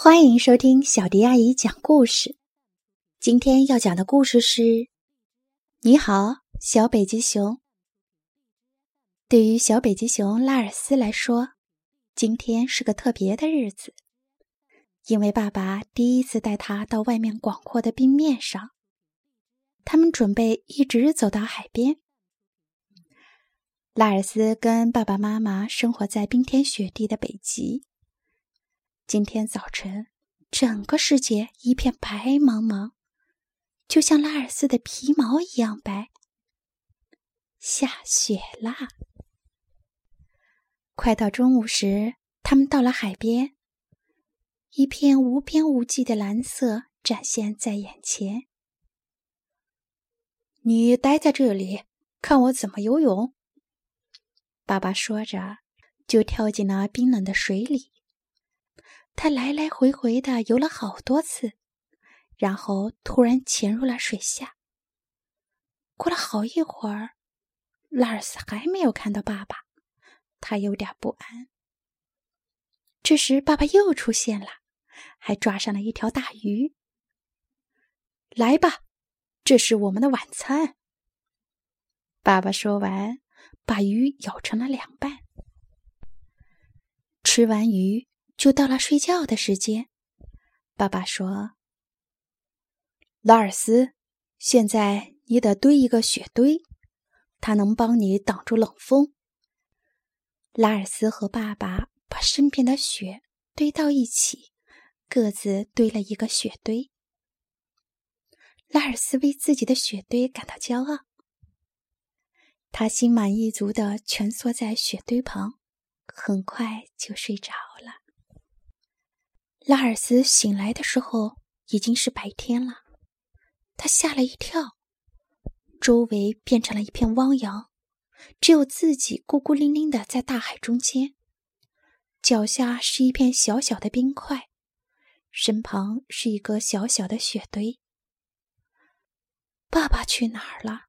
欢迎收听小迪阿姨讲故事。今天要讲的故事是《你好，小北极熊》。对于小北极熊拉尔斯来说，今天是个特别的日子，因为爸爸第一次带他到外面广阔的冰面上。他们准备一直走到海边。拉尔斯跟爸爸妈妈生活在冰天雪地的北极。今天早晨，整个世界一片白茫茫，就像拉尔斯的皮毛一样白。下雪啦！快到中午时，他们到了海边，一片无边无际的蓝色展现在眼前。你待在这里，看我怎么游泳。爸爸说着，就跳进了冰冷的水里。他来来回回的游了好多次，然后突然潜入了水下。过了好一会儿，拉尔斯还没有看到爸爸，他有点不安。这时，爸爸又出现了，还抓上了一条大鱼。来吧，这是我们的晚餐。爸爸说完，把鱼咬成了两半。吃完鱼。就到了睡觉的时间，爸爸说：“拉尔斯，现在你得堆一个雪堆，它能帮你挡住冷风。”拉尔斯和爸爸把身边的雪堆到一起，各自堆了一个雪堆。拉尔斯为自己的雪堆感到骄傲，他心满意足的蜷缩在雪堆旁，很快就睡着了。拉尔斯醒来的时候已经是白天了，他吓了一跳，周围变成了一片汪洋，只有自己孤孤零零的在大海中间，脚下是一片小小的冰块，身旁是一个小小的雪堆。爸爸去哪儿了？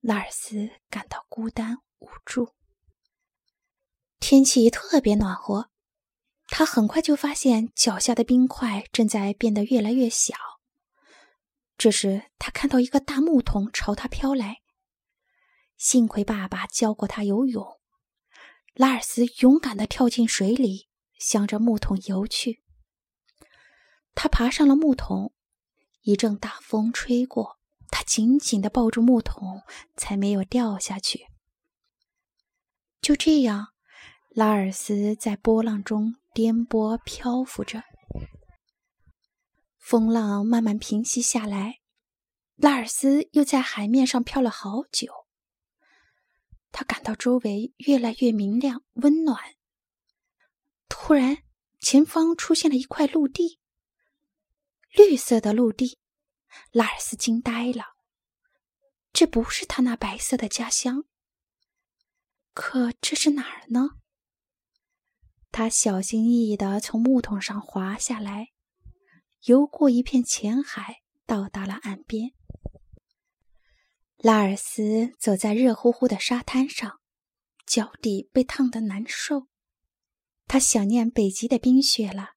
拉尔斯感到孤单无助。天气特别暖和。他很快就发现脚下的冰块正在变得越来越小。这时，他看到一个大木桶朝他飘来。幸亏爸爸教过他游泳，拉尔斯勇敢地跳进水里，向着木桶游去。他爬上了木桶，一阵大风吹过，他紧紧地抱住木桶，才没有掉下去。就这样，拉尔斯在波浪中。颠簸漂浮着，风浪慢慢平息下来。拉尔斯又在海面上漂了好久。他感到周围越来越明亮、温暖。突然，前方出现了一块陆地，绿色的陆地。拉尔斯惊呆了，这不是他那白色的家乡。可这是哪儿呢？他小心翼翼地从木桶上滑下来，游过一片浅海，到达了岸边。拉尔斯走在热乎乎的沙滩上，脚底被烫得难受。他想念北极的冰雪了。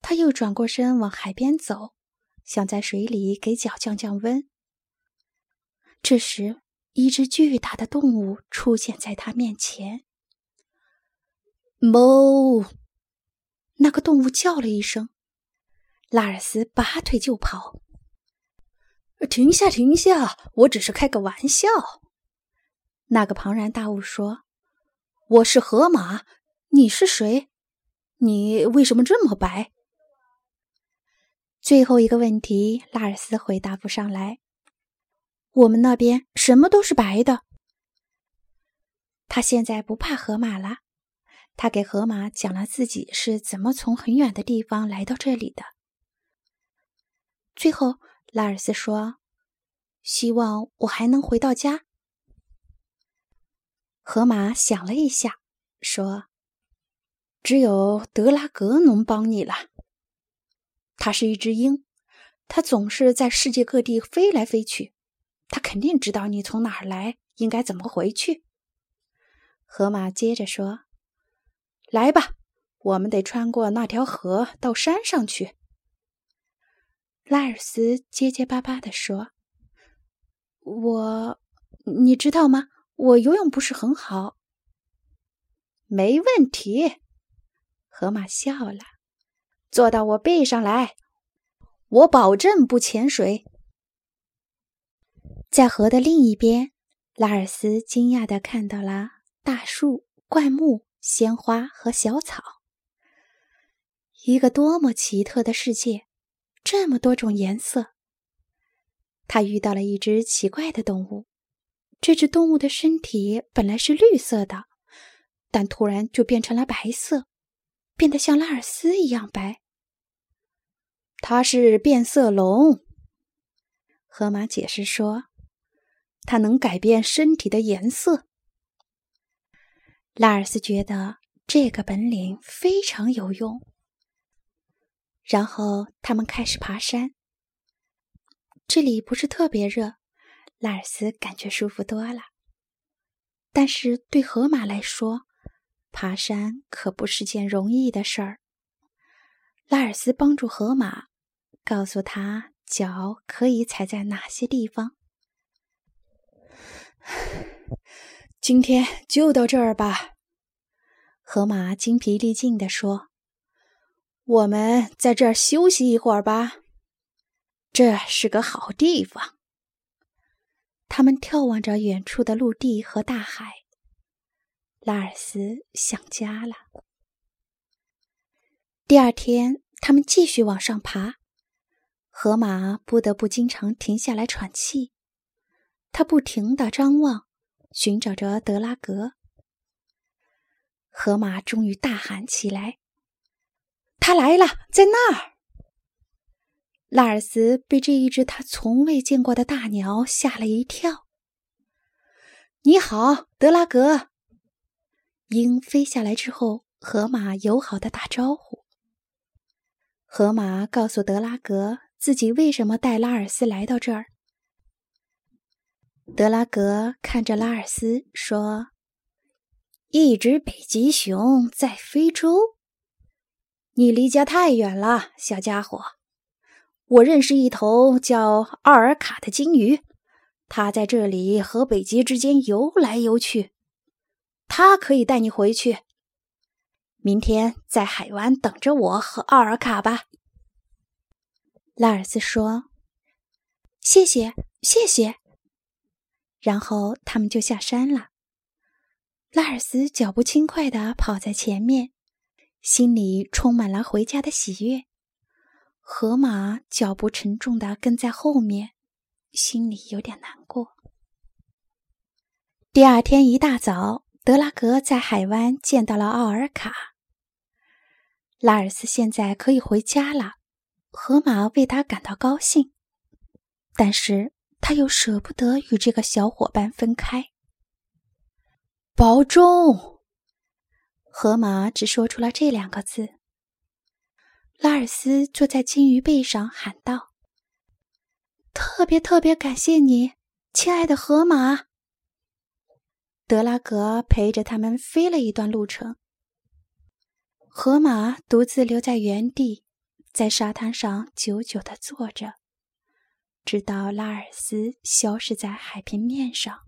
他又转过身往海边走，想在水里给脚降降温。这时，一只巨大的动物出现在他面前。哞！那个动物叫了一声，拉尔斯拔腿就跑。停下，停下！我只是开个玩笑。那个庞然大物说：“我是河马，你是谁？你为什么这么白？”最后一个问题，拉尔斯回答不上来。我们那边什么都是白的。他现在不怕河马了。他给河马讲了自己是怎么从很远的地方来到这里的。最后，拉尔斯说：“希望我还能回到家。”河马想了一下，说：“只有德拉格能帮你了。他是一只鹰，他总是在世界各地飞来飞去，他肯定知道你从哪儿来，应该怎么回去。”河马接着说。来吧，我们得穿过那条河到山上去。”拉尔斯结结巴巴地说：“我，你知道吗？我游泳不是很好。”没问题，河马笑了，坐到我背上来，我保证不潜水。在河的另一边，拉尔斯惊讶地看到了大树、灌木、鲜花和小草，一个多么奇特的世界！这么多种颜色，他遇到了一只奇怪的动物。这只动物的身体本来是绿色的，但突然就变成了白色，变得像拉尔斯一样白。它是变色龙，河马解释说：“它能改变身体的颜色。”拉尔斯觉得这个本领非常有用。然后他们开始爬山。这里不是特别热，拉尔斯感觉舒服多了。但是对河马来说，爬山可不是件容易的事儿。拉尔斯帮助河马，告诉他脚可以踩在哪些地方。今天就到这儿吧，河马精疲力尽地说。我们在这儿休息一会儿吧，这是个好地方。他们眺望着远处的陆地和大海。拉尔斯想家了。第二天，他们继续往上爬。河马不得不经常停下来喘气，他不停的张望，寻找着德拉格。河马终于大喊起来。他来了，在那儿。拉尔斯被这一只他从未见过的大鸟吓了一跳。你好，德拉格。鹰飞下来之后，河马友好的打招呼。河马告诉德拉格自己为什么带拉尔斯来到这儿。德拉格看着拉尔斯说：“一只北极熊在非洲。”你离家太远了，小家伙。我认识一头叫奥尔卡的鲸鱼，它在这里和北极之间游来游去。它可以带你回去。明天在海湾等着我和奥尔卡吧。拉尔斯说：“谢谢，谢谢。”然后他们就下山了。拉尔斯脚步轻快地跑在前面。心里充满了回家的喜悦，河马脚步沉重地跟在后面，心里有点难过。第二天一大早，德拉格在海湾见到了奥尔卡。拉尔斯现在可以回家了，河马为他感到高兴，但是他又舍不得与这个小伙伴分开。保重。河马只说出了这两个字。拉尔斯坐在金鱼背上喊道：“特别特别感谢你，亲爱的河马。”德拉格陪着他们飞了一段路程。河马独自留在原地，在沙滩上久久的坐着，直到拉尔斯消失在海平面上。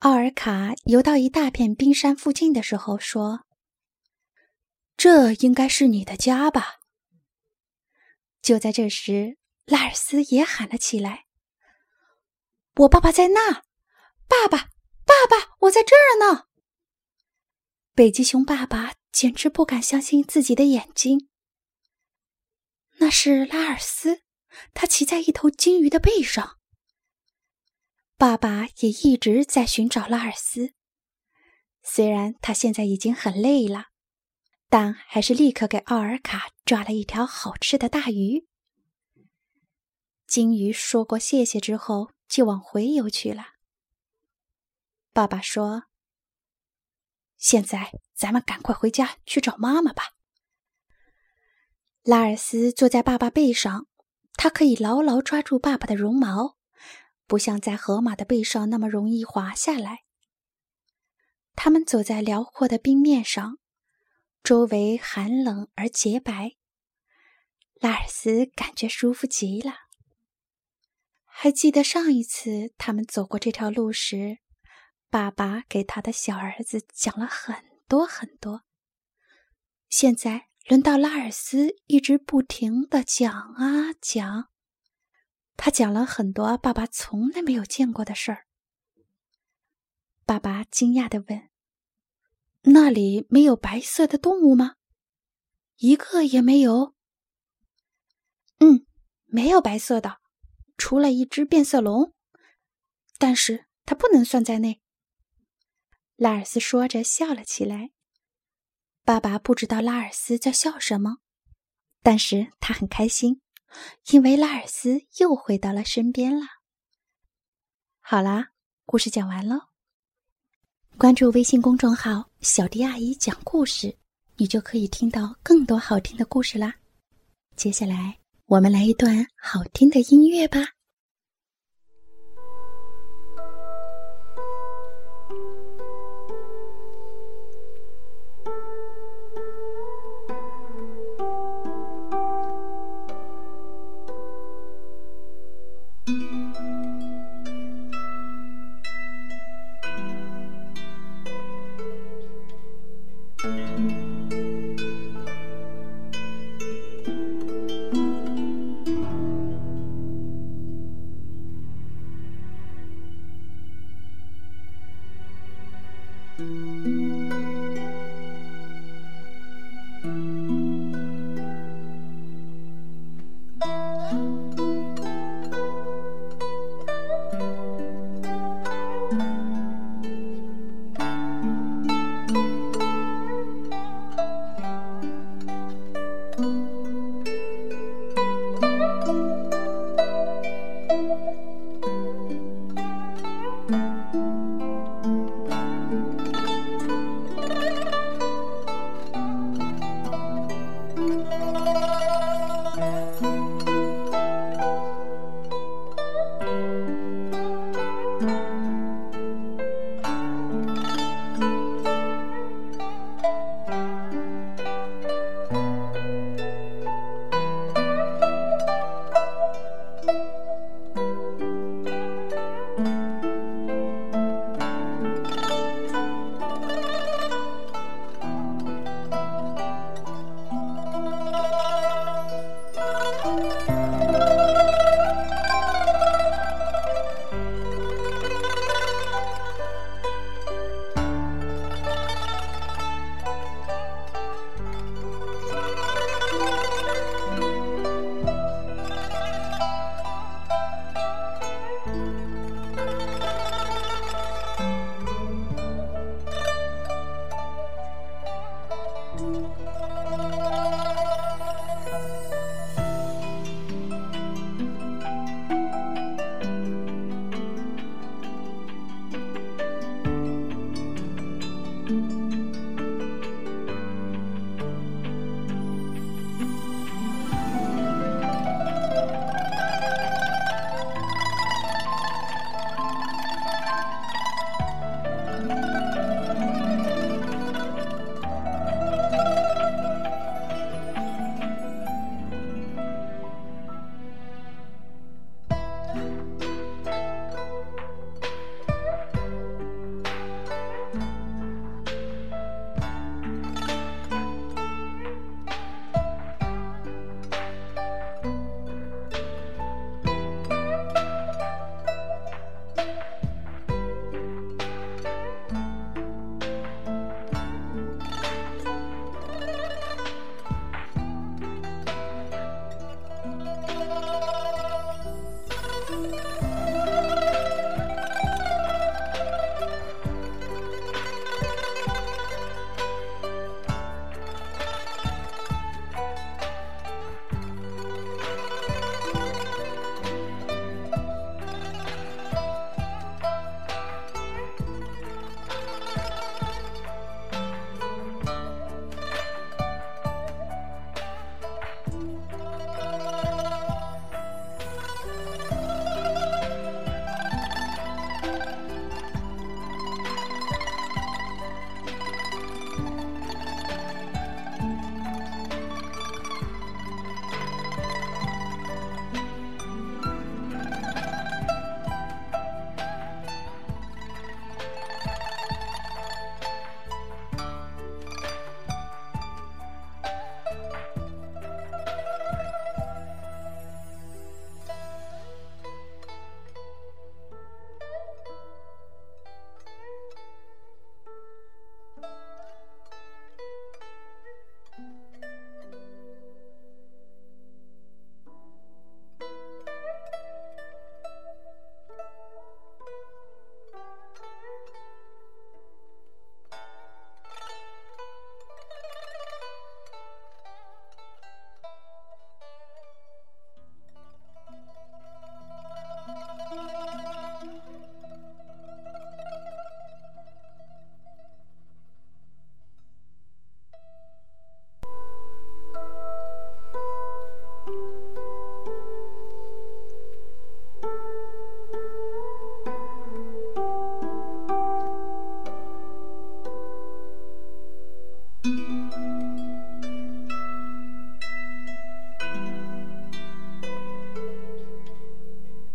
奥尔卡游到一大片冰山附近的时候，说：“这应该是你的家吧？”就在这时，拉尔斯也喊了起来：“我爸爸在那！爸爸，爸爸，我在这儿呢！”北极熊爸爸简直不敢相信自己的眼睛。那是拉尔斯，他骑在一头金鱼的背上。爸爸也一直在寻找拉尔斯，虽然他现在已经很累了，但还是立刻给奥尔卡抓了一条好吃的大鱼。金鱼说过谢谢之后，就往回游去了。爸爸说：“现在咱们赶快回家去找妈妈吧。”拉尔斯坐在爸爸背上，他可以牢牢抓住爸爸的绒毛。不像在河马的背上那么容易滑下来。他们走在辽阔的冰面上，周围寒冷而洁白。拉尔斯感觉舒服极了。还记得上一次他们走过这条路时，爸爸给他的小儿子讲了很多很多。现在轮到拉尔斯一直不停的讲啊讲，他讲了很多爸爸从来没有见过的事儿。爸爸惊讶的问：“那里没有白色的动物吗？一个也没有。”“嗯，没有白色的，除了一只变色龙，但是它不能算在内。”拉尔斯说着笑了起来。爸爸不知道拉尔斯在笑什么，但是他很开心，因为拉尔斯又回到了身边了。好啦，故事讲完喽。关注微信公众号“小迪阿姨讲故事”，你就可以听到更多好听的故事啦。接下来，我们来一段好听的音乐吧。Música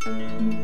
Música